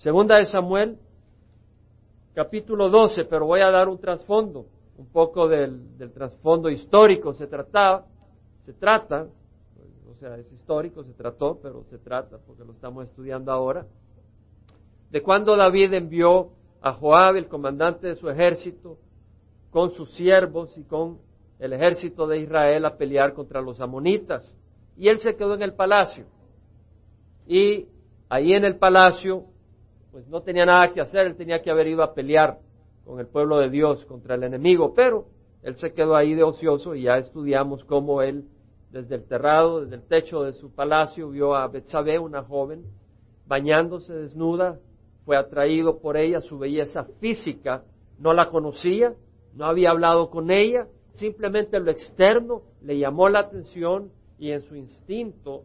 Segunda de Samuel, capítulo 12, pero voy a dar un trasfondo, un poco del, del trasfondo histórico. Se trataba, se trata, o sea, es histórico, se trató, pero se trata, porque lo estamos estudiando ahora, de cuando David envió a Joab, el comandante de su ejército, con sus siervos y con el ejército de Israel a pelear contra los amonitas. Y él se quedó en el palacio. Y ahí en el palacio, pues no tenía nada que hacer, él tenía que haber ido a pelear con el pueblo de Dios contra el enemigo, pero él se quedó ahí de ocioso y ya estudiamos cómo él, desde el terrado, desde el techo de su palacio, vio a Betsabé, una joven, bañándose desnuda, fue atraído por ella, su belleza física, no la conocía, no había hablado con ella, simplemente lo externo le llamó la atención y en su instinto,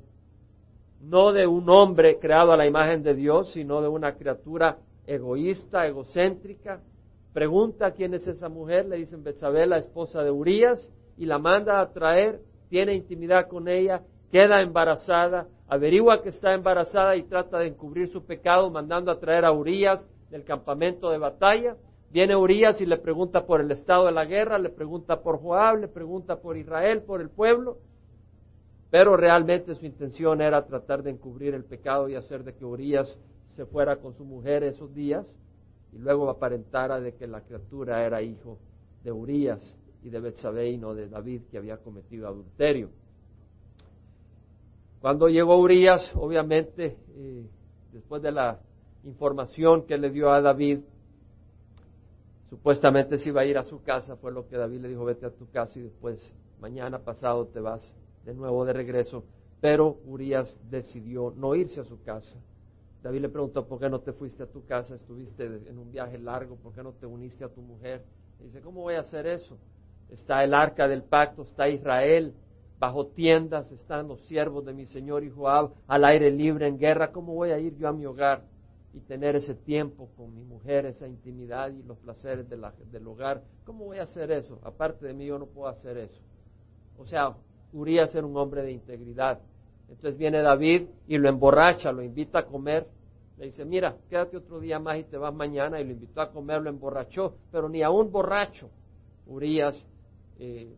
no de un hombre creado a la imagen de Dios, sino de una criatura egoísta, egocéntrica, pregunta quién es esa mujer, le dicen Betsabé, la esposa de Urias, y la manda a traer, tiene intimidad con ella, queda embarazada, averigua que está embarazada y trata de encubrir su pecado mandando a traer a Urias del campamento de batalla. Viene Urias y le pregunta por el estado de la guerra, le pregunta por Joab, le pregunta por Israel, por el pueblo, pero realmente su intención era tratar de encubrir el pecado y hacer de que Urias se fuera con su mujer esos días y luego aparentara de que la criatura era hijo de Urias y de Betsabé y no de David que había cometido adulterio. Cuando llegó Urias, obviamente, eh, después de la información que le dio a David, supuestamente se iba a ir a su casa, fue lo que David le dijo, vete a tu casa y después mañana pasado te vas de nuevo de regreso. Pero Urias decidió no irse a su casa. David le preguntó, ¿por qué no te fuiste a tu casa? Estuviste en un viaje largo, ¿por qué no te uniste a tu mujer? Dice, ¿cómo voy a hacer eso? Está el arca del pacto, está Israel, bajo tiendas están los siervos de mi Señor y Joab al aire libre en guerra. ¿Cómo voy a ir yo a mi hogar y tener ese tiempo con mi mujer, esa intimidad y los placeres del hogar? ¿Cómo voy a hacer eso? Aparte de mí yo no puedo hacer eso. O sea, Urias era un hombre de integridad. Entonces viene David y lo emborracha, lo invita a comer. Le dice, mira, quédate otro día más y te vas mañana. Y lo invitó a comer, lo emborrachó. Pero ni a un borracho Urias eh,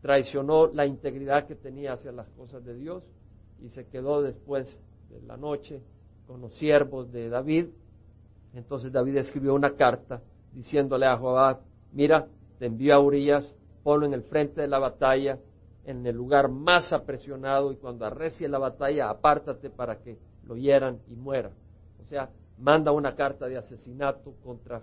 traicionó la integridad que tenía hacia las cosas de Dios y se quedó después de la noche con los siervos de David. Entonces David escribió una carta diciéndole a Joab, mira, te envío a Urias, ponlo en el frente de la batalla, en el lugar más apresionado y cuando arrecie la batalla, apártate para que lo hieran y muera. O sea, manda una carta de asesinato contra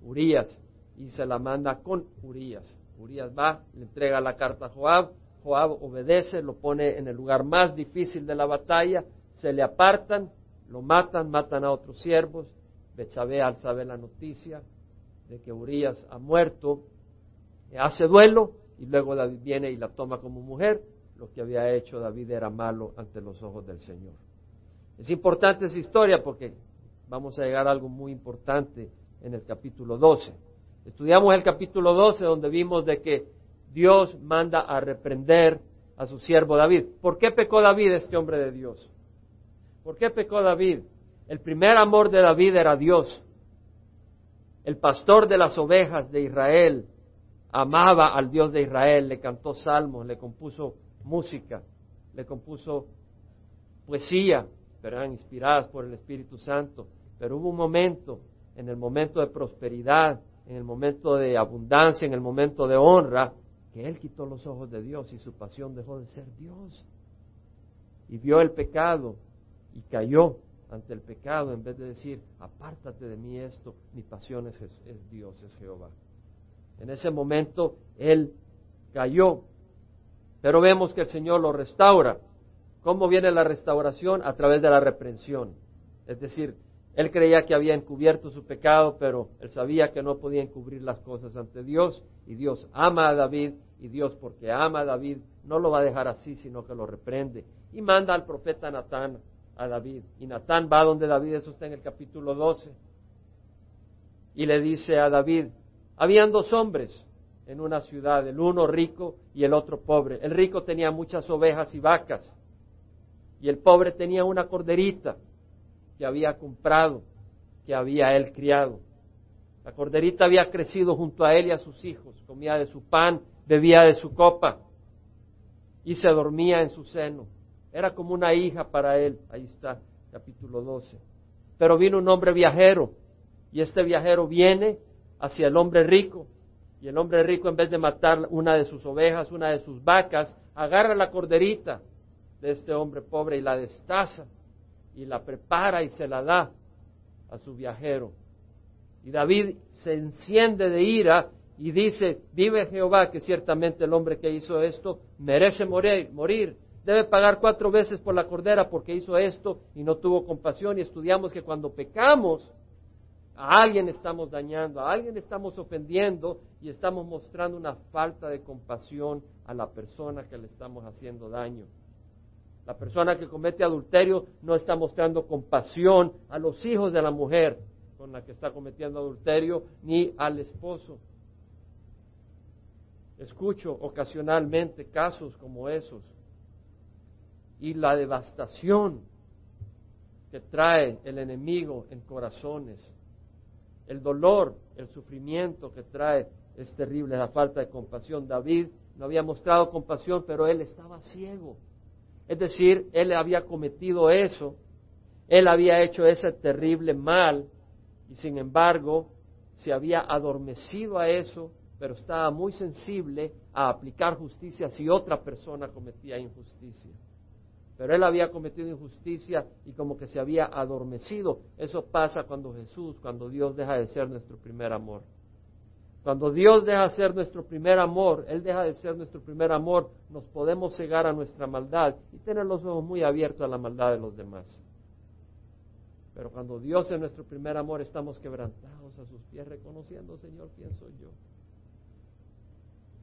Urias y se la manda con Urias. Urias va, le entrega la carta a Joab, Joab obedece, lo pone en el lugar más difícil de la batalla, se le apartan, lo matan, matan a otros siervos, Betsabé al saber la noticia de que Urias ha muerto, hace duelo y luego David viene y la toma como mujer, lo que había hecho David era malo ante los ojos del Señor. Es importante esa historia porque vamos a llegar a algo muy importante en el capítulo 12. Estudiamos el capítulo 12 donde vimos de que Dios manda a reprender a su siervo David. ¿Por qué pecó David, este hombre de Dios? ¿Por qué pecó David? El primer amor de David era Dios. El pastor de las ovejas de Israel amaba al Dios de Israel, le cantó salmos, le compuso música, le compuso poesía, pero eran inspiradas por el Espíritu Santo. Pero hubo un momento, en el momento de prosperidad, en el momento de abundancia, en el momento de honra, que él quitó los ojos de Dios y su pasión dejó de ser Dios. Y vio el pecado y cayó ante el pecado en vez de decir, apártate de mí esto, mi pasión es, es Dios, es Jehová. En ese momento él cayó, pero vemos que el Señor lo restaura. ¿Cómo viene la restauración? A través de la reprensión. Es decir, él creía que había encubierto su pecado, pero él sabía que no podía encubrir las cosas ante Dios. Y Dios ama a David, y Dios porque ama a David no lo va a dejar así, sino que lo reprende. Y manda al profeta Natán a David. Y Natán va donde David, eso está en el capítulo 12. Y le dice a David, habían dos hombres en una ciudad, el uno rico y el otro pobre. El rico tenía muchas ovejas y vacas, y el pobre tenía una corderita que había comprado que había él criado. La corderita había crecido junto a él y a sus hijos, comía de su pan, bebía de su copa y se dormía en su seno. Era como una hija para él. Ahí está, capítulo 12. Pero vino un hombre viajero y este viajero viene hacia el hombre rico y el hombre rico en vez de matar una de sus ovejas, una de sus vacas, agarra la corderita de este hombre pobre y la destaza y la prepara y se la da a su viajero. Y David se enciende de ira y dice, vive Jehová que ciertamente el hombre que hizo esto merece morir, morir. Debe pagar cuatro veces por la cordera porque hizo esto y no tuvo compasión. Y estudiamos que cuando pecamos, a alguien estamos dañando, a alguien estamos ofendiendo y estamos mostrando una falta de compasión a la persona que le estamos haciendo daño. La persona que comete adulterio no está mostrando compasión a los hijos de la mujer con la que está cometiendo adulterio ni al esposo. Escucho ocasionalmente casos como esos y la devastación que trae el enemigo en corazones, el dolor, el sufrimiento que trae es terrible, la falta de compasión. David no había mostrado compasión, pero él estaba ciego. Es decir, él había cometido eso, él había hecho ese terrible mal y sin embargo se había adormecido a eso, pero estaba muy sensible a aplicar justicia si otra persona cometía injusticia. Pero él había cometido injusticia y como que se había adormecido. Eso pasa cuando Jesús, cuando Dios deja de ser nuestro primer amor. Cuando Dios deja de ser nuestro primer amor, Él deja de ser nuestro primer amor, nos podemos cegar a nuestra maldad y tener los ojos muy abiertos a la maldad de los demás. Pero cuando Dios es nuestro primer amor, estamos quebrantados a sus pies, reconociendo, Señor, quién soy yo.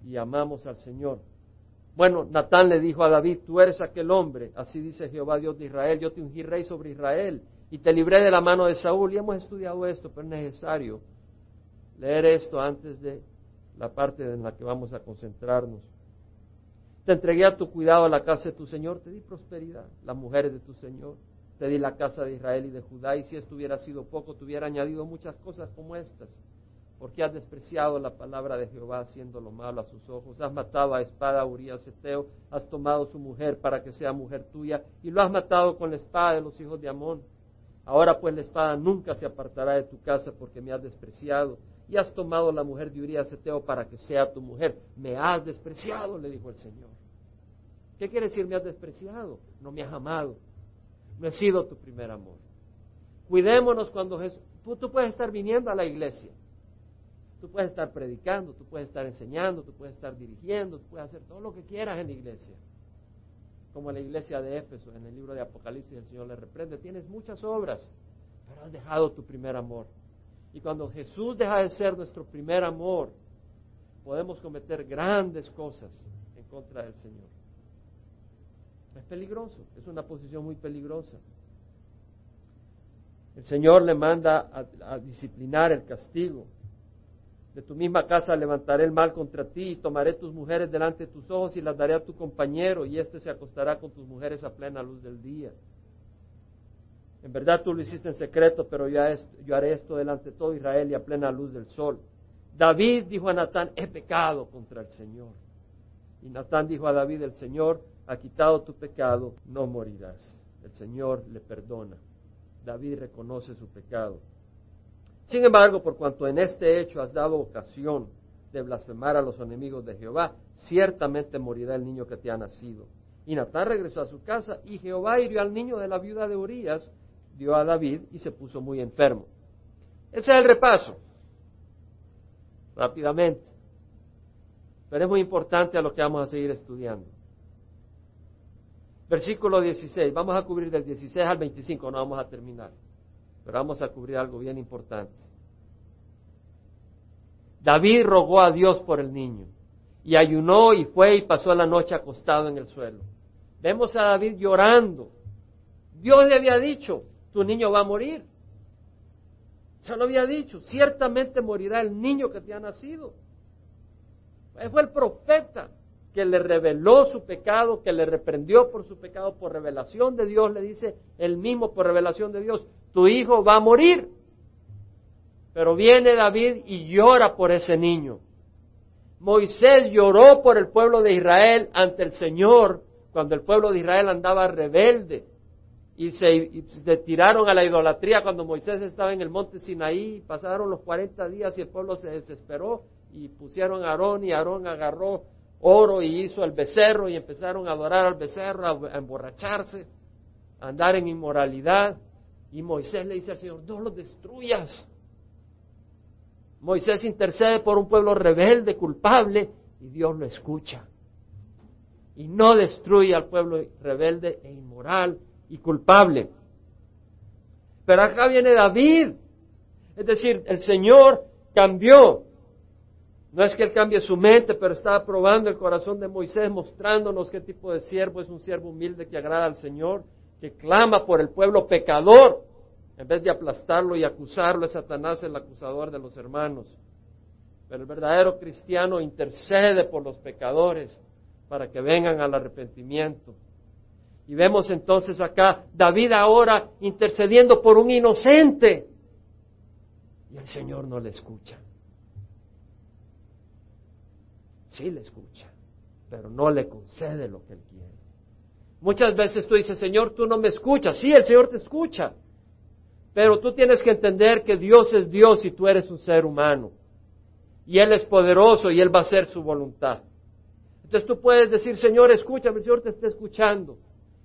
Y amamos al Señor. Bueno, Natán le dijo a David, tú eres aquel hombre, así dice Jehová Dios de Israel, yo te ungí rey sobre Israel y te libré de la mano de Saúl. Y hemos estudiado esto, pero es necesario leer esto antes de la parte en la que vamos a concentrarnos. Te entregué a tu cuidado la casa de tu Señor, te di prosperidad, las mujeres de tu Señor, te di la casa de Israel y de Judá, y si esto hubiera sido poco, te hubiera añadido muchas cosas como estas, porque has despreciado la palabra de Jehová haciendo lo malo a sus ojos, has matado a espada a Urias Eteo, has tomado su mujer para que sea mujer tuya, y lo has matado con la espada de los hijos de Amón. Ahora pues la espada nunca se apartará de tu casa porque me has despreciado y has tomado la mujer de Urias Eteo para que sea tu mujer. Me has despreciado, le dijo el Señor. ¿Qué quiere decir me has despreciado? No me has amado. No he sido tu primer amor. Cuidémonos cuando Jesús... Tú, puedes estar viniendo a la iglesia. Tú puedes estar predicando, tú puedes estar enseñando, tú puedes estar dirigiendo, tú puedes hacer todo lo que quieras en la iglesia. Como en la iglesia de Éfeso, en el libro de Apocalipsis, el Señor le reprende. Tienes muchas obras, pero has dejado tu primer amor. Y cuando Jesús deja de ser nuestro primer amor, podemos cometer grandes cosas en contra del Señor. Es peligroso, es una posición muy peligrosa. El Señor le manda a, disciplinar el castigo. De tu misma casa levantaré el mal contra ti y tomaré tus mujeres delante de tus ojos y las daré a tu compañero y éste se acostará con tus mujeres a plena luz del día. En verdad tú lo hiciste en secreto, pero yo, haré esto delante de todo Israel y a plena luz del sol. David dijo a Natán, he pecado contra el Señor. Y Natán dijo a David, el Señor ha quitado tu pecado, no morirás. El Señor le perdona. David reconoce su pecado. Sin embargo, por cuanto en este hecho has dado ocasión de blasfemar a los enemigos de Jehová, ciertamente morirá el niño que te ha nacido. Y Natán regresó a su casa y Jehová hirió al niño de la viuda de Urias dio a David y se puso muy enfermo. Ese es el repaso. Rápidamente. Pero es muy importante a lo que vamos a seguir estudiando. Versículo 16. Vamos a cubrir del 16 al 25, no vamos a terminar. Pero vamos a cubrir algo bien importante. David rogó a Dios por el niño y ayunó y fue y pasó la noche acostado en el suelo. Vemos a David llorando. Dios le había dicho, tu niño va a morir. Se lo había dicho, ciertamente morirá el niño que te ha nacido. Fue el profeta que le reveló su pecado, que le reprendió por su pecado, por revelación de Dios, le dice el mismo por revelación de Dios, tu hijo va a morir. Pero viene David y llora por ese niño. Moisés lloró por el pueblo de Israel ante el Señor cuando el pueblo de Israel andaba rebelde y se, tiraron a la idolatría cuando Moisés estaba en el monte Sinaí. Pasaron los 40 días y el pueblo se desesperó y pusieron a Aarón y Aarón agarró oro y hizo el becerro y empezaron a adorar al becerro, a emborracharse, a andar en inmoralidad. Y Moisés le dice al Señor, no los destruyas. Moisés intercede por un pueblo rebelde, culpable, y Dios lo escucha. Y no destruye al pueblo rebelde e inmoral y culpable. Pero acá viene David. Es decir, el Señor cambió. No es que Él cambie su mente, pero está probando el corazón de Moisés, mostrándonos qué tipo de siervo es un siervo humilde que agrada al Señor que clama por el pueblo pecador, en vez de aplastarlo y acusarlo, es Satanás el acusador de los hermanos. Pero el verdadero cristiano intercede por los pecadores para que vengan al arrepentimiento. Y vemos entonces acá David ahora intercediendo por un inocente. Y el Señor no le escucha. Sí le escucha, pero no le concede lo que él quiere. Muchas veces tú dices, Señor, tú no me escuchas. Sí, el Señor te escucha. Pero tú tienes que entender que Dios es Dios y tú eres un ser humano. Y Él es poderoso y Él va a hacer su voluntad. Entonces tú puedes decir, Señor, escúchame, el Señor te está escuchando.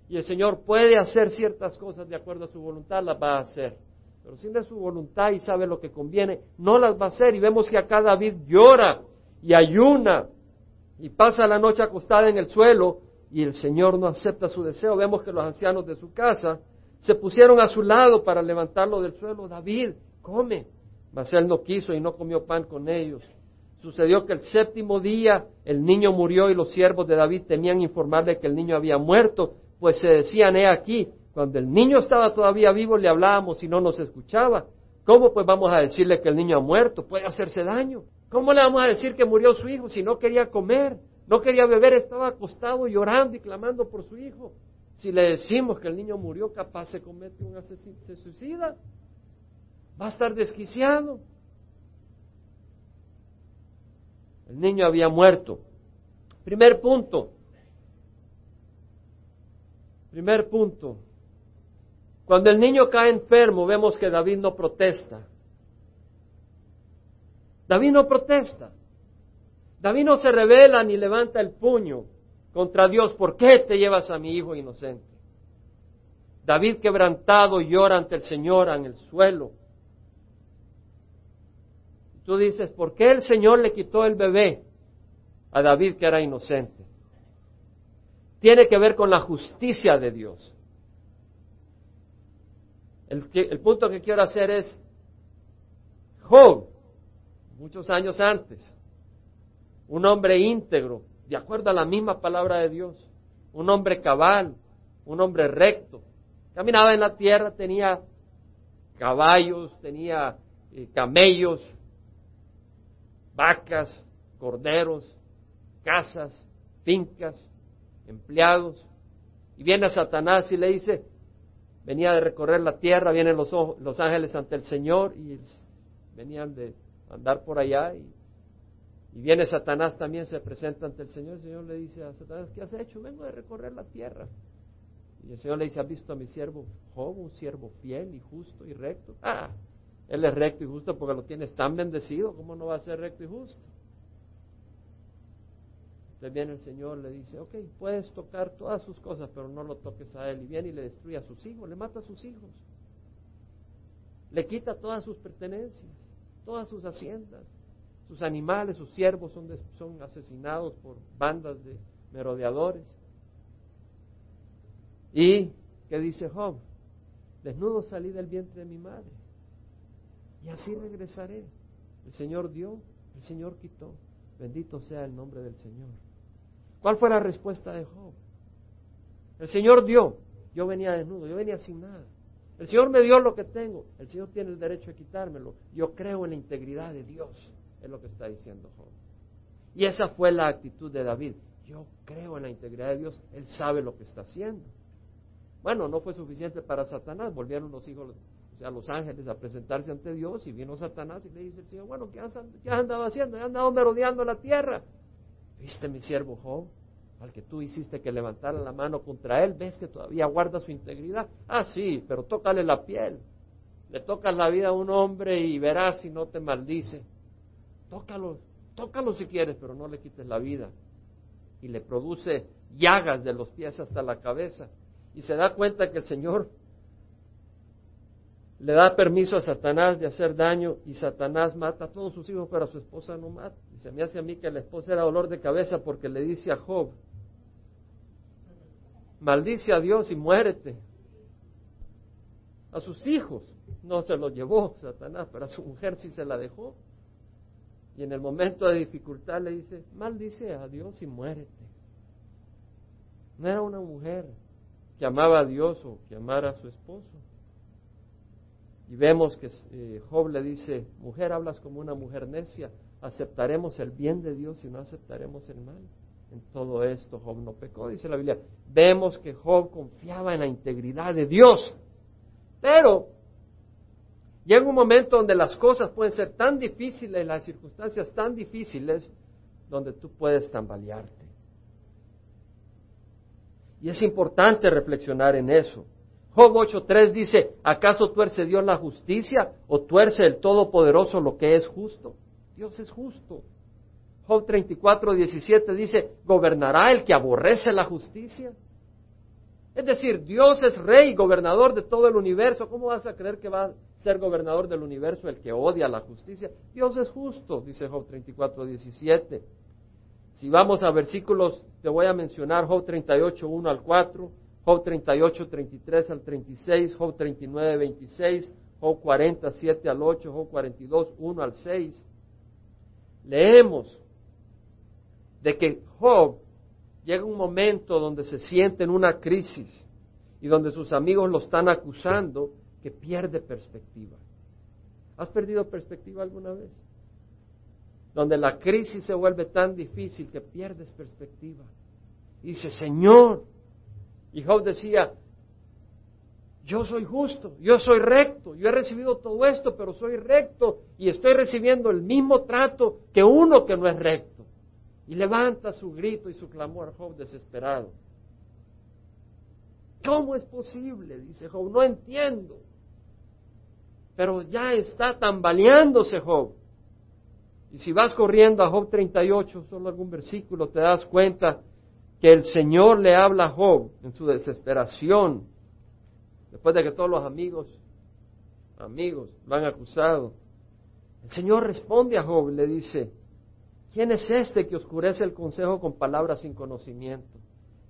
Y el Señor puede hacer ciertas cosas de acuerdo a su voluntad, las va a hacer. Pero si no es su voluntad y sabe lo que conviene, no las va a hacer. Y vemos que acá David llora y ayuna y pasa la noche acostada en el suelo y el Señor no acepta su deseo. Vemos que los ancianos de su casa se pusieron a su lado para levantarlo del suelo. David, come. Mas él no quiso y no comió pan con ellos. Sucedió que el séptimo día el niño murió y los siervos de David temían informarle que el niño había muerto, pues se decían, he aquí, cuando el niño estaba todavía vivo le hablábamos y no nos escuchaba. ¿Cómo pues vamos a decirle que el niño ha muerto? Puede hacerse daño. ¿Cómo le vamos a decir que murió su hijo si no quería comer? No quería beber, estaba acostado llorando y clamando por su hijo. Si le decimos que el niño murió, capaz se comete un asesino, se suicida. Va a estar desquiciado. El niño había muerto. Primer punto. Primer punto. Cuando el niño cae enfermo, vemos que David no protesta. David no protesta. David no se revela ni levanta el puño contra Dios. ¿Por qué te llevas a mi hijo inocente? David quebrantado llora ante el Señor en el suelo. Tú dices, ¿por qué el Señor le quitó el bebé a David que era inocente? Tiene que ver con la justicia de Dios. El, el punto que quiero hacer es, Job, muchos años antes, un hombre íntegro, de acuerdo a la misma palabra de Dios, un hombre cabal, un hombre recto. Caminaba en la tierra, tenía caballos, tenía eh, camellos, vacas, corderos, casas, fincas, empleados. Y viene Satanás y le dice, venía de recorrer la tierra, vienen los, los ángeles ante el Señor y venían de andar por allá y y viene Satanás también, se presenta ante el Señor. El Señor le dice a Satanás, ¿qué has hecho? Vengo de recorrer la tierra. Y el Señor le dice, ¿has visto a mi siervo Job, un siervo fiel y justo y recto? Ah, él es recto y justo porque lo tienes tan bendecido, ¿cómo no va a ser recto y justo? Entonces viene el Señor, le dice, ok, puedes tocar todas sus cosas, pero no lo toques a él. Y viene y le destruye a sus hijos, le mata a sus hijos. Le quita todas sus pertenencias, todas sus haciendas sus animales, sus siervos son, son asesinados por bandas de merodeadores. ¿Y qué dice Job? Desnudo salí del vientre de mi madre y así regresaré. El Señor dio, el Señor quitó. Bendito sea el nombre del Señor. ¿Cuál fue la respuesta de Job? El Señor dio, yo venía desnudo, yo venía sin nada. El Señor me dio lo que tengo, el Señor tiene el derecho de quitármelo. Yo creo en la integridad de Dios. Es lo que está diciendo Job. Y esa fue la actitud de David. Yo creo en la integridad de Dios, Él sabe lo que está haciendo. Bueno, no fue suficiente para Satanás, volvieron los hijos o sea, los ángeles, a presentarse ante Dios y vino Satanás y le dice el Señor, bueno, ¿qué has, qué andado haciendo? He andado merodeando la tierra. ¿Viste mi siervo Job? Al que tú hiciste que levantara la mano contra él, ¿ves que todavía guarda su integridad? Ah, sí, pero tócale la piel. Le tocas la vida a un hombre y verás si no te maldice. Tócalo, tócalo si quieres, pero no le quites la vida. Y le produce llagas de los pies hasta la cabeza. Y se da cuenta que el Señor le da permiso a Satanás de hacer daño y Satanás mata a todos sus hijos, pero a su esposa no mata. Y se me hace a mí que la esposa era dolor de cabeza porque le dice a Job, maldice a Dios y muérete. A sus hijos no se los llevó Satanás, pero a su mujer sí se la dejó. Y en el momento de dificultad le dice, maldice a Dios y muérete. No era una mujer que amaba a Dios o que amara a su esposo. Y vemos que eh, Job le dice, mujer, hablas como una mujer necia, aceptaremos el bien de Dios y no aceptaremos el mal. En todo esto Job no pecó, dice la Biblia. Vemos que Job confiaba en la integridad de Dios. Pero llega un momento donde las cosas pueden ser tan difíciles, las circunstancias tan difíciles, donde tú puedes tambalearte. Y es importante reflexionar en eso. Job 8.3 dice, ¿acaso tuerce Dios la justicia o tuerce el Todopoderoso lo que es justo? Dios es justo. Job 34.17 dice, ¿gobernará el que aborrece la justicia? Es decir, Dios es rey, gobernador de todo el universo. ¿Cómo vas a creer que va ser gobernador del universo el que odia la justicia? Dios es justo, dice Job 34.17. Si vamos a versículos, te voy a mencionar Job 38, 1 al 4, Job 38, 33 al 36, Job 39, 26, Job 47 al 8, Job 42, 1 al 6. Leemos de que Job llega un momento donde se siente en una crisis y donde sus amigos lo están acusando que pierde perspectiva. ¿Has perdido perspectiva alguna vez? donde la crisis se vuelve tan difícil que pierdes perspectiva. Dice, Señor, y Job decía, yo soy justo, yo soy recto, yo he recibido todo esto, pero soy recto y estoy recibiendo el mismo trato que uno que no es recto. Y levanta su grito y su clamor Job desesperado. ¿Cómo es posible? Dice Job, no entiendo. Pero ya está tambaleándose Job. Y si vas corriendo a Job 38, solo algún versículo, te das cuenta que el Señor le habla a Job en su desesperación, después de que todos los amigos, amigos, lo han acusado. El Señor responde a Job y le dice, ¿quién es este que oscurece el consejo con palabras sin conocimiento?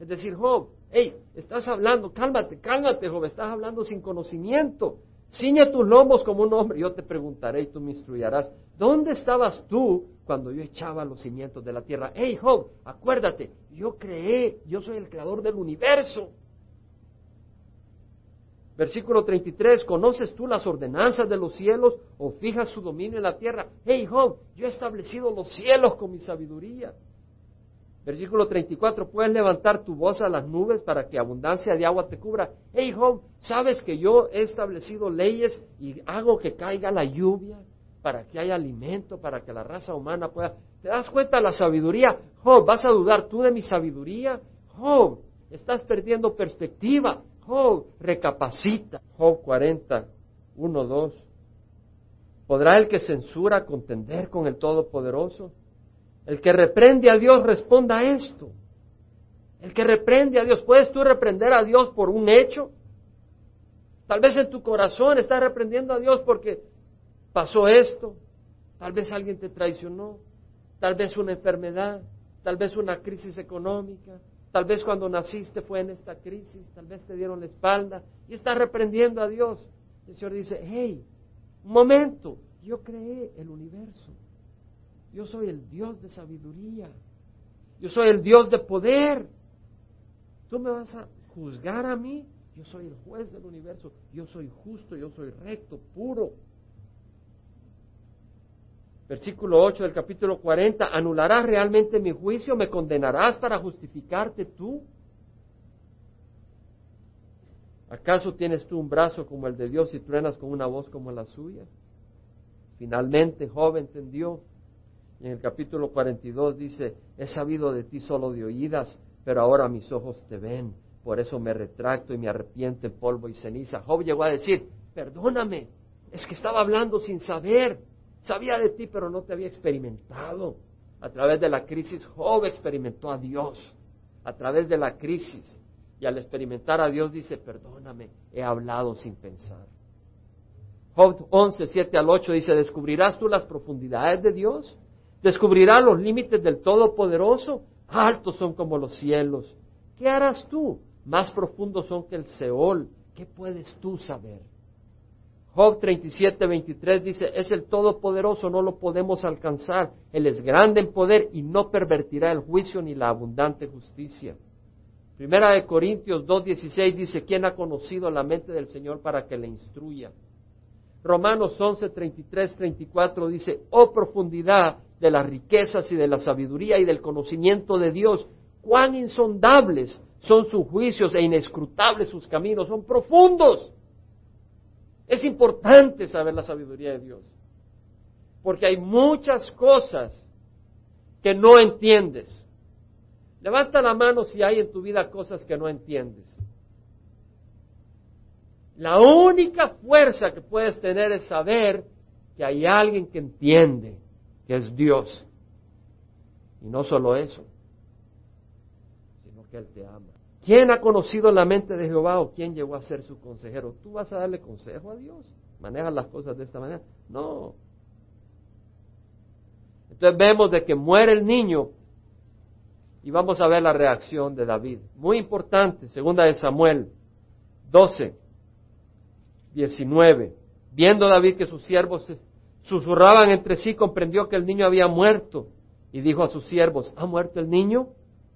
Es decir, Job, hey, estás hablando, cálmate, cálmate, Job, estás hablando sin conocimiento. Ciñe tus lomos como un hombre, yo te preguntaré y tú me instruirás. ¿Dónde estabas tú cuando yo echaba los cimientos de la tierra? Hey Job, acuérdate, yo creé, yo soy el creador del universo. Versículo 33, ¿conoces tú las ordenanzas de los cielos o fijas su dominio en la tierra? Hey Job, yo he establecido los cielos con mi sabiduría. Versículo 34, puedes levantar tu voz a las nubes para que abundancia de agua te cubra. Hey Job, ¿sabes que yo he establecido leyes y hago que caiga la lluvia para que haya alimento, para que la raza humana pueda... ¿Te das cuenta de la sabiduría? Job, ¿vas a dudar tú de mi sabiduría? Job, estás perdiendo perspectiva. Job, recapacita. Job 40, 1, 2. ¿Podrá el que censura contender con el Todopoderoso? El que reprende a Dios responda a esto. El que reprende a Dios, ¿puedes tú reprender a Dios por un hecho? Tal vez en tu corazón estás reprendiendo a Dios porque pasó esto, tal vez alguien te traicionó, tal vez una enfermedad, tal vez una crisis económica, tal vez cuando naciste fue en esta crisis, tal vez te dieron la espalda y estás reprendiendo a Dios. El Señor dice, hey, un momento, yo creé el universo. Yo soy el Dios de sabiduría. Yo soy el Dios de poder. ¿Tú me vas a juzgar a mí? Yo soy el juez del universo. Yo soy justo, yo soy recto, puro. Versículo 8 del capítulo 40. ¿Anularás realmente mi juicio? ¿Me condenarás para justificarte tú? ¿Acaso tienes tú un brazo como el de Dios y truenas con una voz como la suya? Finalmente Job entendió. En el capítulo 42 dice, he sabido de ti solo de oídas, pero ahora mis ojos te ven. Por eso me retracto y me arrepiento en polvo y ceniza. Job llegó a decir, perdóname, es que estaba hablando sin saber. Sabía de ti, pero no te había experimentado. A través de la crisis, Job experimentó a Dios. A través de la crisis. Y al experimentar a Dios dice, perdóname, he hablado sin pensar. Job 11, 7 al 8 dice, ¿descubrirás tú las profundidades de Dios? ¿Descubrirás los límites del Todopoderoso? Altos son como los cielos. ¿Qué harás tú? Más profundos son que el Seol. ¿Qué puedes tú saber? Job 37, 23 dice, es el Todopoderoso, no lo podemos alcanzar. Él es grande en poder y no pervertirá el juicio ni la abundante justicia. Primera de Corintios 2.16 dice, ¿quién ha conocido la mente del Señor para que le instruya? Romanos 11, 33, 34 dice, oh profundidad de las riquezas y de la sabiduría y del conocimiento de Dios, cuán insondables son sus juicios e inescrutables sus caminos, son profundos. Es importante saber la sabiduría de Dios, porque hay muchas cosas que no entiendes. Levanta la mano si hay en tu vida cosas que no entiendes. La única fuerza que puedes tener es saber que hay alguien que entiende, que es Dios. Y no solo eso, sino que Él te ama. ¿Quién ha conocido la mente de Jehová o quién llegó a ser su consejero? ¿Tú vas a darle consejo a Dios? ¿Manejas las cosas de esta manera? No. Entonces vemos de que muere el niño y vamos a ver la reacción de David. Muy importante, segunda de Samuel 12. 19. Viendo David que sus siervos susurraban entre sí, comprendió que el niño había muerto y dijo a sus siervos, ¿ha muerto el niño?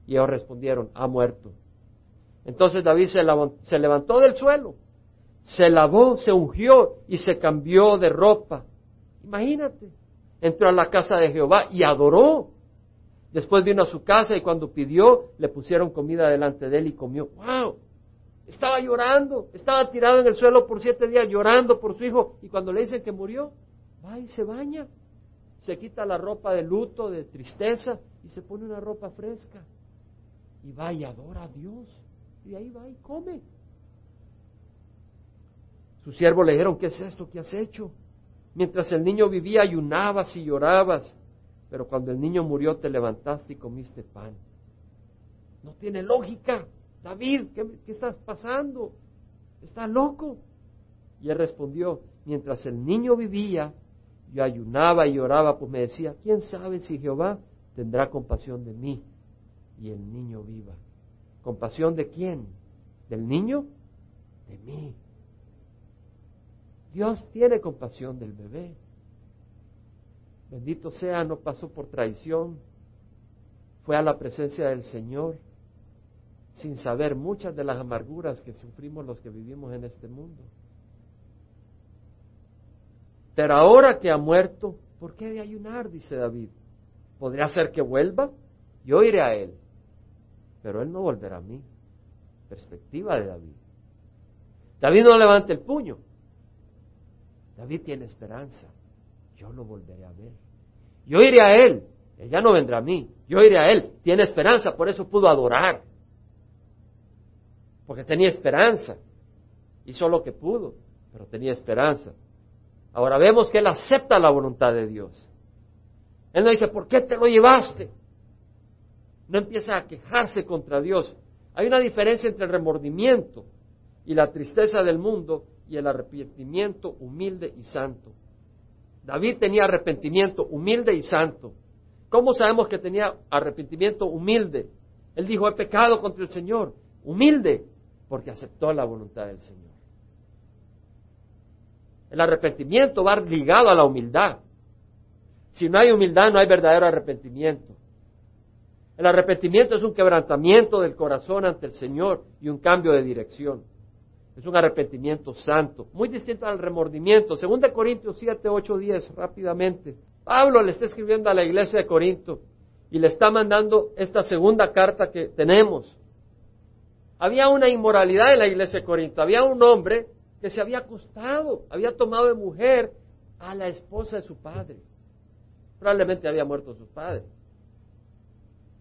Y ellos respondieron, ha muerto. Entonces David se, se levantó del suelo, se lavó, se ungió y se cambió de ropa. Imagínate, entró a la casa de Jehová y adoró. Después vino a su casa y cuando pidió, le pusieron comida delante de él y comió. ¡Wow! Estaba llorando, estaba tirado en el suelo por siete días llorando por su hijo y cuando le dicen que murió, va y se baña, se quita la ropa de luto, de tristeza y se pone una ropa fresca y va y adora a Dios y ahí va y come. Sus siervos le dijeron, ¿qué es esto que has hecho? Mientras el niño vivía ayunabas y llorabas, pero cuando el niño murió te levantaste y comiste pan. No tiene lógica. David, ¿qué, estás pasando? ¿Estás loco? Y él respondió, mientras el niño vivía, yo ayunaba y lloraba, pues me decía, ¿quién sabe si Jehová tendrá compasión de mí y el niño viva? ¿Compasión de quién? ¿Del niño? De mí. Dios tiene compasión del bebé. Bendito sea, no pasó por traición, fue a la presencia del Señor sin saber muchas de las amarguras que sufrimos los que vivimos en este mundo. Pero ahora que ha muerto, ¿por qué de ayunar? dice David. ¿Podría ser que vuelva? Yo iré a él, pero él no volverá a mí. Perspectiva de David. David no levanta el puño. David tiene esperanza. Yo lo volveré a ver. Yo iré a él. Ella no vendrá a mí. Yo iré a él. Tiene esperanza, por eso pudo adorar porque tenía esperanza. Hizo lo que pudo, pero tenía esperanza. Ahora vemos que él acepta la voluntad de Dios. Él no dice, ¿por qué te lo llevaste? No empieza a quejarse contra Dios. Hay una diferencia entre el remordimiento y la tristeza del mundo y el arrepentimiento humilde y santo. David tenía arrepentimiento humilde y santo. ¿Cómo sabemos que tenía arrepentimiento humilde? Él dijo, he pecado contra el Señor. Humilde porque aceptó la voluntad del Señor. El arrepentimiento va ligado a la humildad. Si no hay humildad, no hay verdadero arrepentimiento. El arrepentimiento es un quebrantamiento del corazón ante el Señor y un cambio de dirección. Es un arrepentimiento santo, muy distinto al remordimiento. Según de Corintios 7, 8, 10, rápidamente. Pablo le está escribiendo a la iglesia de Corinto y le está mandando esta segunda carta que tenemos. Había una inmoralidad en la iglesia de Corinto. Había un hombre que se había acostado, había tomado de mujer a la esposa de su padre. Probablemente había muerto su padre.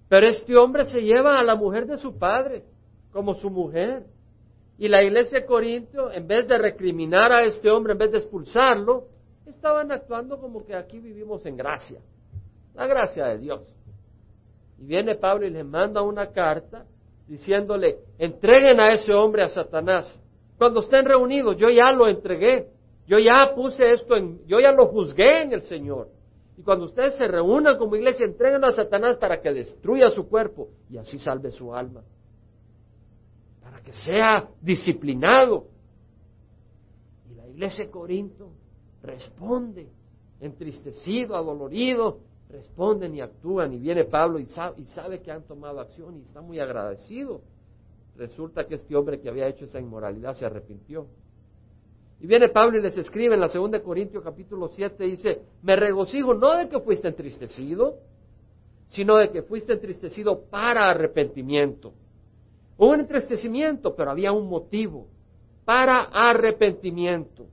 Pero este hombre se lleva a la mujer de su padre como su mujer. Y la iglesia de Corinto, en vez de recriminar a este hombre, en vez de expulsarlo, estaban actuando como que aquí vivimos en gracia. La gracia de Dios. Y viene Pablo y le manda una carta diciéndole, entreguen a ese hombre a Satanás. Cuando estén reunidos, yo ya lo entregué. Yo ya puse esto en, yo ya lo juzgué en el Señor. Y cuando ustedes se reúnan como iglesia, entreguen a Satanás para que destruya su cuerpo y así salve su alma. Para que sea disciplinado. Y la iglesia de Corinto responde, entristecido, adolorido, responden y actúan. Y viene Pablo y sabe, y sabe que han tomado acción y está muy agradecido. Resulta que este hombre que había hecho esa inmoralidad se arrepintió. Y viene Pablo y les escribe en la segunda Corintios capítulo 7, dice, me regocijo no de que fuiste entristecido, sino de que fuiste entristecido para arrepentimiento. Hubo un entristecimiento, pero había un motivo, para arrepentimiento,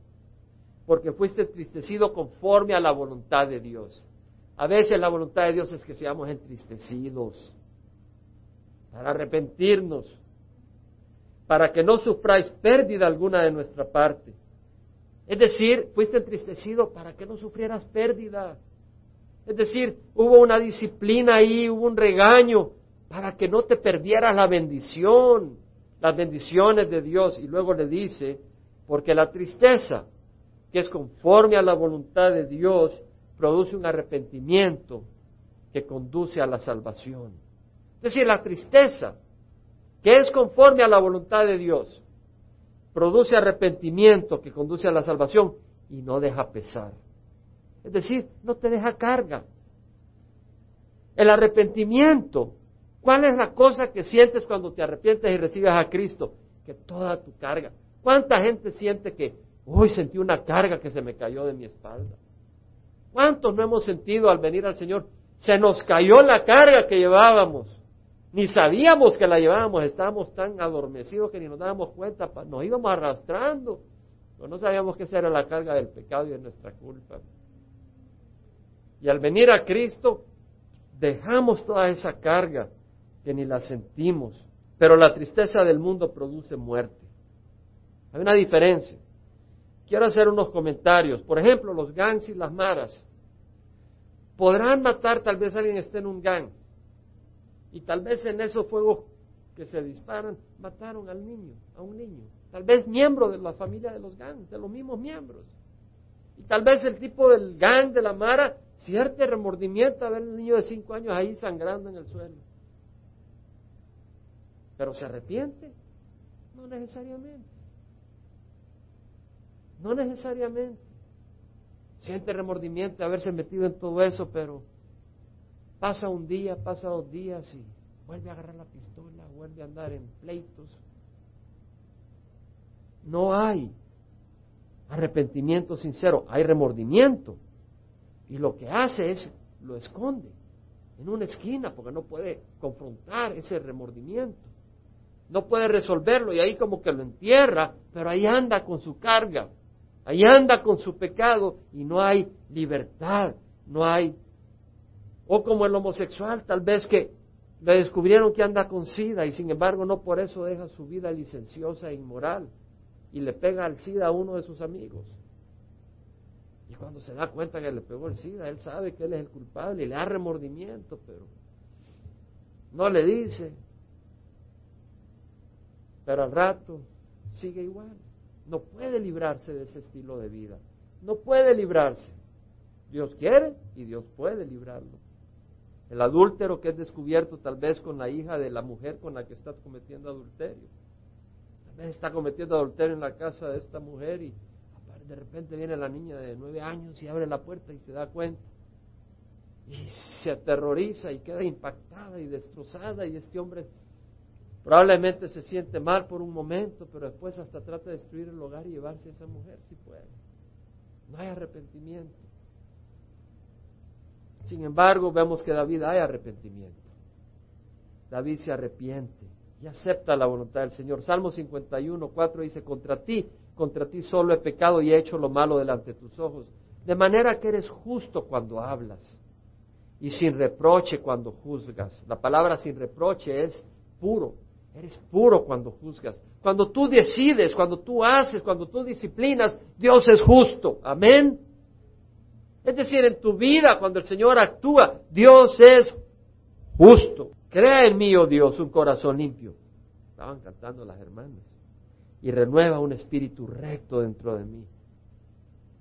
porque fuiste entristecido conforme a la voluntad de Dios. A veces la voluntad de Dios es que seamos entristecidos, para arrepentirnos, para que no sufráis pérdida alguna de nuestra parte es decir, fuiste entristecido para que no sufrieras pérdida. Es decir, hubo una disciplina ahí, hubo un regaño para que no te perdieras la bendición, las bendiciones de Dios. Y luego le dice, porque la tristeza, que es conforme a la voluntad de Dios, produce un arrepentimiento que conduce a la salvación. Es decir, la tristeza, que es conforme a la voluntad de Dios, produce arrepentimiento que conduce a la salvación y no deja pesar. Es decir, no te deja carga. El arrepentimiento, ¿cuál es la cosa que sientes cuando te arrepientes y recibes a Cristo? Que toda tu carga. ¿Cuánta gente siente que hoy sentí una carga que se me cayó de mi espalda? ¿Cuántos no hemos sentido al venir al Señor? Se nos cayó la carga que llevábamos. Ni sabíamos que la llevábamos, estábamos tan adormecidos que ni nos dábamos cuenta, nos íbamos arrastrando, pero no sabíamos que esa era la carga del pecado y de nuestra culpa. Y al venir a Cristo, dejamos toda esa carga que ni la sentimos, pero la tristeza del mundo produce muerte. Hay una diferencia. Quiero hacer unos comentarios. Por ejemplo, los gangs y las maras. Podrán matar, tal vez alguien esté en un gang, y tal vez en esos fuegos que se disparan, mataron al niño, a un niño. Tal vez miembro de la familia de los gangs, de los mismos miembros. Y tal vez el tipo del gang de la Mara cierto remordimiento a ver al niño de cinco años ahí sangrando en el suelo. Pero se arrepiente. No necesariamente. No necesariamente. Siente remordimiento de haberse metido en todo eso, pero Pasa un día, pasa dos días y vuelve a agarrar la pistola, vuelve a andar en pleitos. No hay arrepentimiento sincero, hay remordimiento. Y lo que hace es lo esconde en una esquina porque no puede confrontar ese remordimiento. No puede resolverlo y ahí como que lo entierra, pero ahí anda con su carga, ahí anda con su pecado y no hay libertad, no hay o como el homosexual, tal vez que le descubrieron que anda con SIDA y sin embargo no por eso deja su vida licenciosa e inmoral y le pega al SIDA a uno de sus amigos. Y cuando se da cuenta que le pegó el SIDA, él sabe que él es el culpable y le da remordimiento, pero no le dice. Pero al rato sigue igual. No puede librarse de ese estilo de vida. No puede librarse. Dios quiere y Dios puede librarlo. El adúltero que es descubierto tal vez con la hija de la mujer con la que está cometiendo adulterio. Tal vez está cometiendo adulterio en la casa de esta mujer y de repente viene la niña de nueve años y abre la puerta y se da cuenta. Y se aterroriza y queda impactada y destrozada y este hombre probablemente se siente mal por un momento, pero después hasta trata de destruir el hogar y llevarse a esa mujer si puede. No hay arrepentimiento. Sin embargo, vemos que David hay arrepentimiento. David se arrepiente y acepta la voluntad del Señor. Salmo 51, 4 dice, contra ti, contra ti solo he pecado y he hecho lo malo delante de tus ojos. De manera que eres justo cuando hablas y sin reproche cuando juzgas. La palabra sin reproche es puro. Eres puro cuando juzgas. Cuando tú decides, cuando tú haces, cuando tú disciplinas, Dios es justo. Amén. Es decir, en tu vida, cuando el Señor actúa, Dios es justo. Crea en mí, oh Dios, un corazón limpio. Estaban cantando las hermanas. Y renueva un espíritu recto dentro de mí.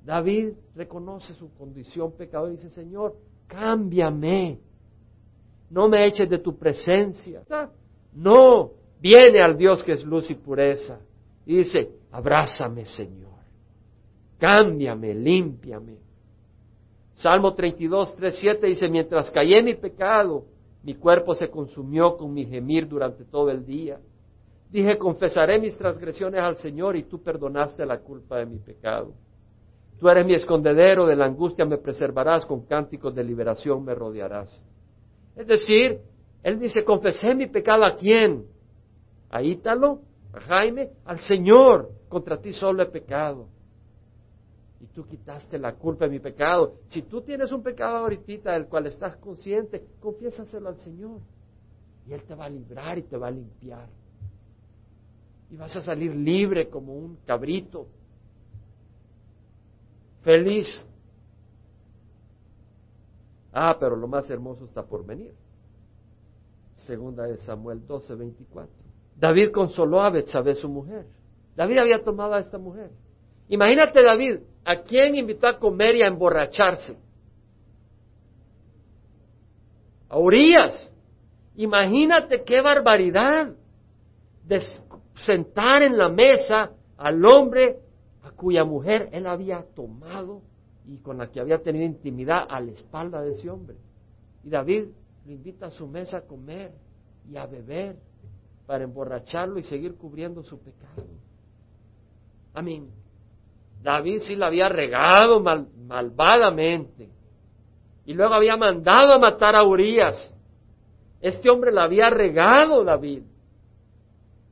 David reconoce su condición pecadora y dice, Señor, cámbiame. No me eches de tu presencia. No, viene al Dios que es luz y pureza. Y dice, abrázame, Señor. Cámbiame, límpiame. Salmo 32, 3, 7 dice, mientras callé mi pecado, mi cuerpo se consumió con mi gemir durante todo el día. Dije, confesaré mis transgresiones al Señor y tú perdonaste la culpa de mi pecado. Tú eres mi escondedero, de la angustia me preservarás, con cánticos de liberación me rodearás. Es decir, él dice, confesé mi pecado a quién? A Ítalo, a Jaime, al Señor, contra ti solo he pecado y tú quitaste la culpa de mi pecado. Si tú tienes un pecado ahorita del cual estás consciente, confiésaselo al Señor. Y Él te va a librar y te va a limpiar. Y vas a salir libre como un cabrito. Feliz. Ah, pero lo más hermoso está por venir. Segunda de Samuel 12, 24. David consoló a Betsabé, su mujer. David había tomado a esta mujer. Imagínate David, ¿A quién invitó a comer y a emborracharse? A Urias. Imagínate qué barbaridad de sentar en la mesa al hombre a cuya mujer él había tomado y con la que había tenido intimidad a la espalda de ese hombre. Y David le invita a su mesa a comer y a beber para emborracharlo y seguir cubriendo su pecado. Amén. David sí la había regado malvadamente. Y luego había mandado a matar a Urias. Este hombre la había regado, David.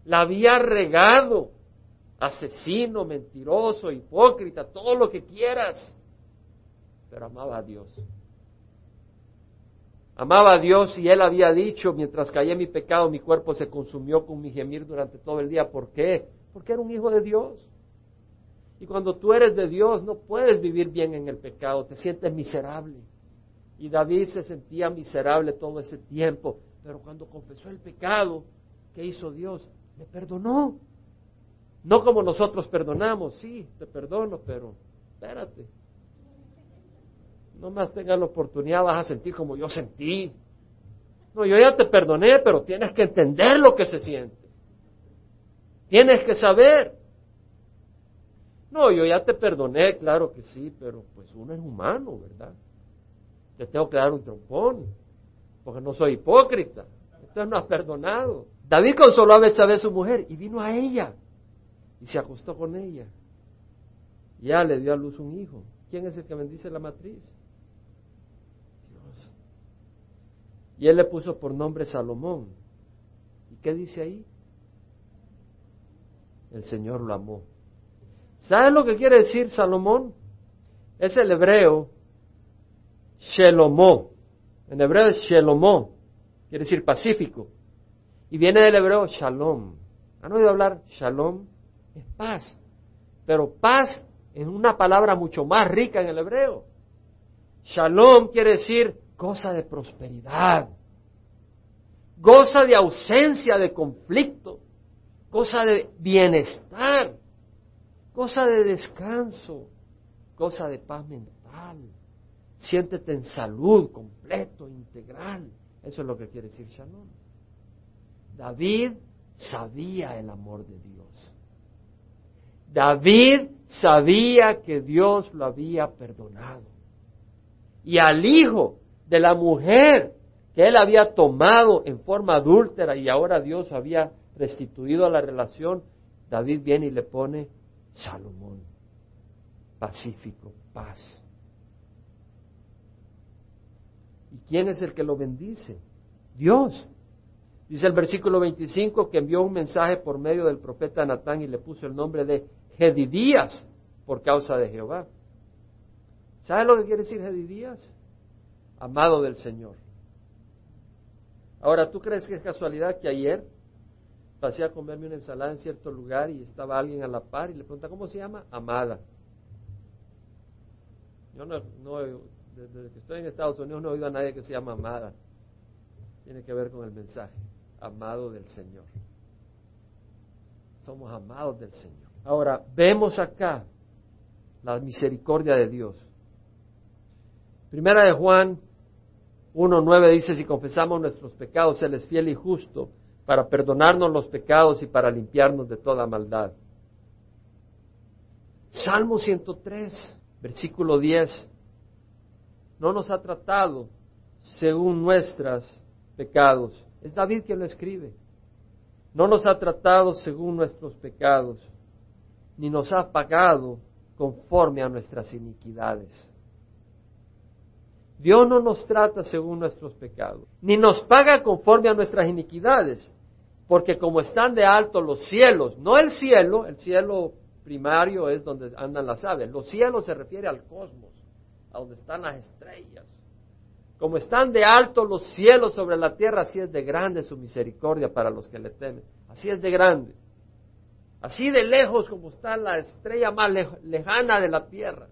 La había regado. Asesino, mentiroso, hipócrita, todo lo que quieras. Pero amaba a Dios. Amaba a Dios y él había dicho, mientras caía mi pecado, mi cuerpo se consumió con mi gemir durante todo el día. ¿Por qué? Porque era un hijo de Dios. Y cuando tú eres de Dios no puedes vivir bien en el pecado, te sientes miserable. Y David se sentía miserable todo ese tiempo, pero cuando confesó el pecado, ¿qué hizo Dios? Le perdonó. No como nosotros perdonamos, sí, te perdono, pero espérate. No más tengas la oportunidad, vas a sentir como yo sentí. No, yo ya te perdoné, pero tienes que entender lo que se siente. Tienes que saber. No, yo ya te perdoné, claro que sí, pero pues uno es humano, ¿verdad? Te tengo que dar un trompón, porque no soy hipócrita. Entonces no has perdonado. David consoló a Betsabé su mujer y vino a ella y se acostó con ella. Ya le dio a luz un hijo. ¿Quién es el que bendice la matriz? Dios. Y él le puso por nombre Salomón. ¿Y qué dice ahí? El Señor lo amó ¿Saben lo que quiere decir Salomón? Es el hebreo Shelomó. En hebreo es Shelomó, quiere decir pacífico. Y viene del hebreo Shalom. ¿Han oído hablar Shalom? Es paz. Pero paz es una palabra mucho más rica en el hebreo. Shalom quiere decir cosa de prosperidad, goza de ausencia de conflicto, cosa de bienestar cosa de descanso, cosa de paz mental. Siéntete en salud, completo, integral. Eso es lo que quiere decir Shalom. David sabía el amor de Dios. David sabía que Dios lo había perdonado. Y al hijo de la mujer que él había tomado en forma adúltera y ahora Dios había restituido a la relación, David viene y le pone Salomón. Pacífico, paz. ¿Y quién es el que lo bendice? Dios. Dice el versículo 25 que envió un mensaje por medio del profeta Natán y le puso el nombre de Gedidías por causa de Jehová. ¿Sabe lo que quiere decir Gedidías? Amado del Señor. Ahora, ¿tú crees que es casualidad que ayer pasé a comerme una ensalada en cierto lugar y estaba alguien a la par y le pregunta, ¿cómo se llama? Amada. Yo no, no, desde que estoy en Estados Unidos no he oído a nadie que se llama Amada. Tiene que ver con el mensaje, amado del Señor. Somos amados del Señor. Ahora, vemos acá la misericordia de Dios. Primera de Juan 1.9 dice, si confesamos nuestros pecados, Él es fiel y justo para perdonarnos los pecados y para limpiarnos de toda maldad. Salmo 103, versículo 10. No nos ha tratado según nuestros pecados. Es David quien lo escribe. No nos ha tratado según nuestros pecados, ni nos ha pagado conforme a nuestras iniquidades. Dios no nos trata según nuestros pecados, ni nos paga conforme a nuestras iniquidades, porque como están de alto los cielos, no el cielo, el cielo primario es donde andan las aves, los cielos se refiere al cosmos, a donde están las estrellas. Como están de alto los cielos sobre la tierra, así es de grande su misericordia para los que le temen. Así es de grande. Así de lejos como está la estrella más lejana de la tierra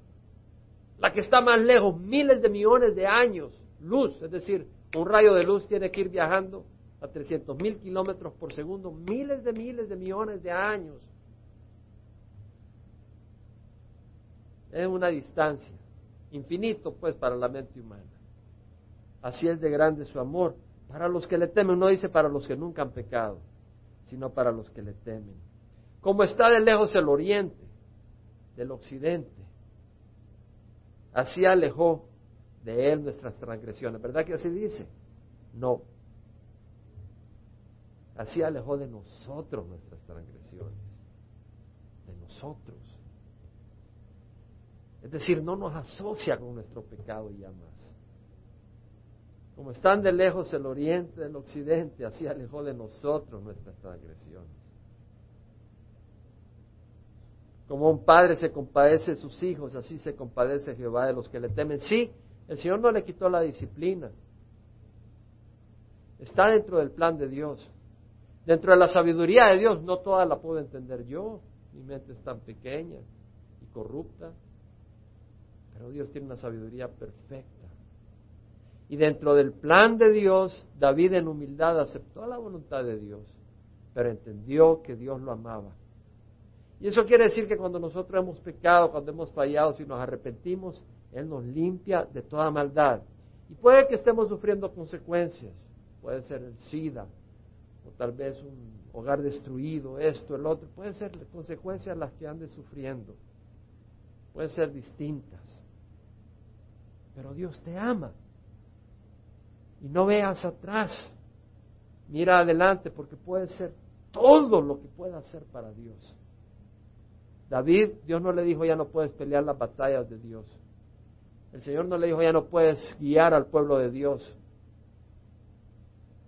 la que está más lejos, miles de millones de años, luz, es decir, un rayo de luz tiene que ir viajando a 300 mil kilómetros por segundo, miles de miles de millones de años. Es una distancia, infinito pues para la mente humana. Así es de grande su amor. Para los que le temen, no dice para los que nunca han pecado, sino para los que le temen. Como está de lejos el oriente del occidente, Así alejó de él nuestras transgresiones. ¿Verdad que así dice? No. Así alejó de nosotros nuestras transgresiones. De nosotros. Es decir, no nos asocia con nuestro pecado ya más. Como están de lejos el oriente del occidente, así alejó de nosotros nuestras transgresiones. Como un padre se compadece de sus hijos, así se compadece Jehová de los que le temen. Sí, el Señor no le quitó la disciplina. Está dentro del plan de Dios. Dentro de la sabiduría de Dios, no toda la puedo entender yo. Mi mente es tan pequeña y corrupta. Pero Dios tiene una sabiduría perfecta. Y dentro del plan de Dios, David en humildad aceptó la voluntad de Dios, pero entendió que Dios lo amaba y eso quiere decir que cuando nosotros hemos pecado, cuando hemos fallado, si nos arrepentimos, Él nos limpia de toda maldad. Y puede que estemos sufriendo consecuencias. Puede ser el SIDA, o tal vez un hogar destruido, esto, el otro. Pueden ser consecuencias las que andes sufriendo. Pueden ser distintas. Pero Dios te ama. Y no veas atrás. Mira adelante porque puede ser todo lo que pueda hacer para Dios. David, Dios no le dijo ya no puedes pelear las batallas de Dios. El Señor no le dijo ya no puedes guiar al pueblo de Dios.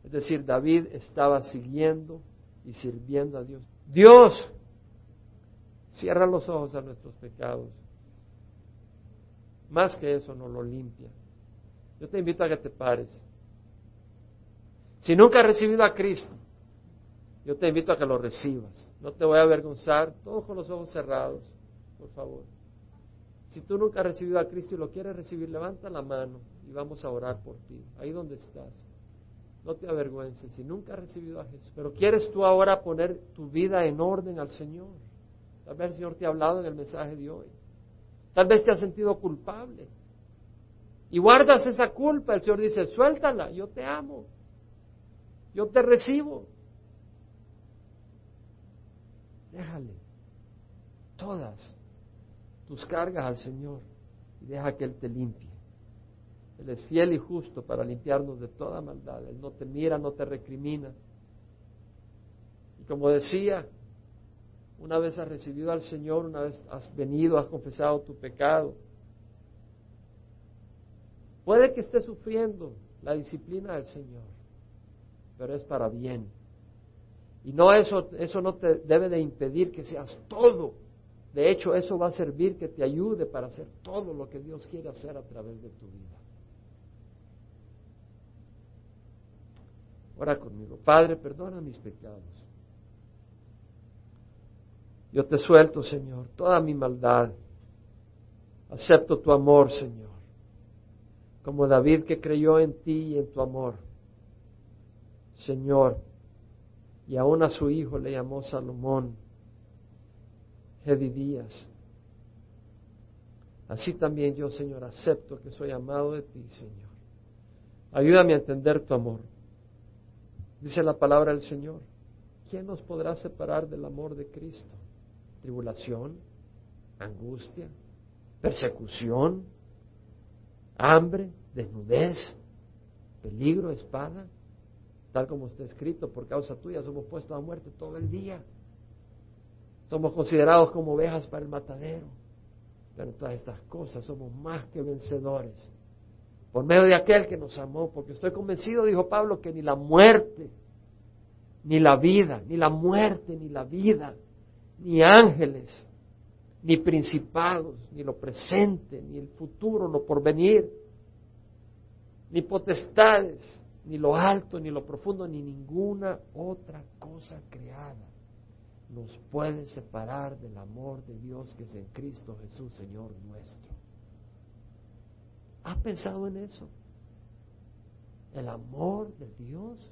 Es decir, David estaba siguiendo y sirviendo a Dios. Dios cierra los ojos a nuestros pecados. Más que eso, no lo limpia. Yo te invito a que te pares. Si nunca has recibido a Cristo, yo te invito a que lo recibas. No te voy a avergonzar, todos con los ojos cerrados, por favor. Si tú nunca has recibido a Cristo y lo quieres recibir, levanta la mano y vamos a orar por ti, ahí donde estás. No te avergüences si nunca has recibido a Jesús. Pero quieres tú ahora poner tu vida en orden al Señor. Tal vez el Señor te ha hablado en el mensaje de hoy. Tal vez te has sentido culpable. Y guardas esa culpa. El Señor dice, suéltala, yo te amo. Yo te recibo. Déjale todas tus cargas al Señor y deja que Él te limpie. Él es fiel y justo para limpiarnos de toda maldad. Él no te mira, no te recrimina. Y como decía, una vez has recibido al Señor, una vez has venido, has confesado tu pecado. Puede que estés sufriendo la disciplina del Señor, pero es para bien. Y no eso, eso no te debe de impedir que seas todo. De hecho, eso va a servir que te ayude para hacer todo lo que Dios quiere hacer a través de tu vida. Ora conmigo. Padre, perdona mis pecados. Yo te suelto, Señor, toda mi maldad. Acepto tu amor, Señor. Como David que creyó en ti y en tu amor. Señor, y aún a su hijo le llamó Salomón, Gedidías. Así también yo, Señor, acepto que soy amado de ti, Señor. Ayúdame a entender tu amor. Dice la palabra del Señor. ¿Quién nos podrá separar del amor de Cristo? ¿Tribulación? ¿Angustia? ¿Persecución? ¿Hambre? ¿Desnudez? ¿Peligro? ¿Espada? Tal como está escrito, por causa tuya somos puestos a muerte todo el día. Somos considerados como ovejas para el matadero. Pero en todas estas cosas somos más que vencedores por medio de aquel que nos amó, porque estoy convencido, dijo Pablo, que ni la muerte, ni la vida, ni la muerte, ni la vida, ni ángeles, ni principados, ni lo presente, ni el futuro, lo porvenir, ni potestades, ni lo alto, ni lo profundo, ni ninguna otra cosa creada nos puede separar del amor de Dios que es en Cristo Jesús, Señor nuestro. ¿Has pensado en eso? El amor de Dios.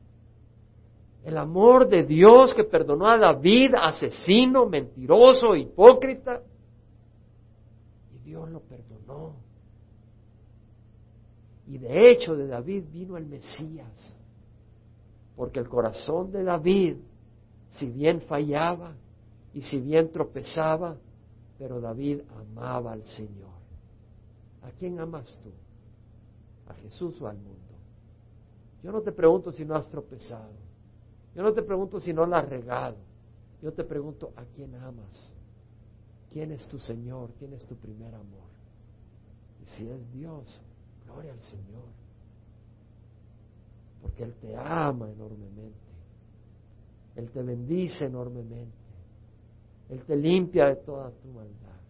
El amor de Dios que perdonó a David, asesino, mentiroso, hipócrita. Y Dios lo perdonó. Y de hecho de David vino el Mesías. Porque el corazón de David, si bien fallaba y si bien tropezaba, pero David amaba al Señor. ¿A quién amas tú? ¿A Jesús o al mundo? Yo no te pregunto si no has tropezado. Yo no te pregunto si no la has regado. Yo te pregunto a quién amas. ¿Quién es tu Señor? ¿Quién es tu primer amor? Y si es Dios, gloria al Señor. Porque Él te ama enormemente. Él te bendice enormemente. Él te limpia de toda tu maldad.